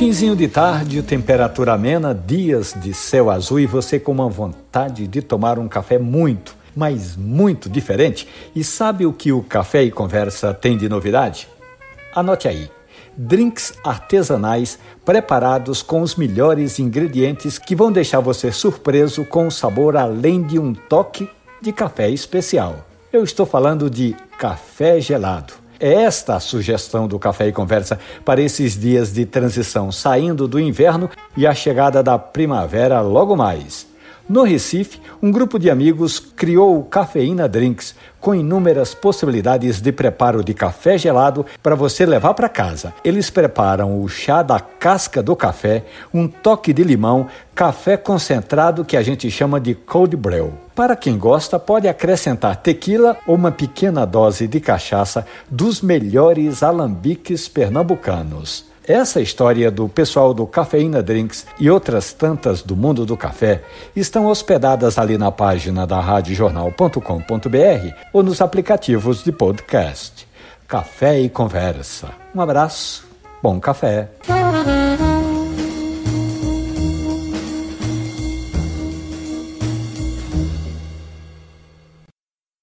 Finzinho de tarde, temperatura amena, dias de céu azul e você com uma vontade de tomar um café muito, mas muito diferente. E sabe o que o Café e Conversa tem de novidade? Anote aí. Drinks artesanais preparados com os melhores ingredientes que vão deixar você surpreso com o sabor além de um toque de café especial. Eu estou falando de café gelado. Esta a sugestão do Café e Conversa para esses dias de transição, saindo do inverno e a chegada da primavera logo mais. No Recife, um grupo de amigos criou o Cafeína Drinks, com inúmeras possibilidades de preparo de café gelado para você levar para casa. Eles preparam o chá da casca do café, um toque de limão, café concentrado que a gente chama de cold brew. Para quem gosta, pode acrescentar tequila ou uma pequena dose de cachaça dos melhores alambiques pernambucanos. Essa história do pessoal do Cafeína Drinks e outras tantas do mundo do café estão hospedadas ali na página da radiojornal.com.br ou nos aplicativos de podcast. Café e Conversa. Um abraço, bom café.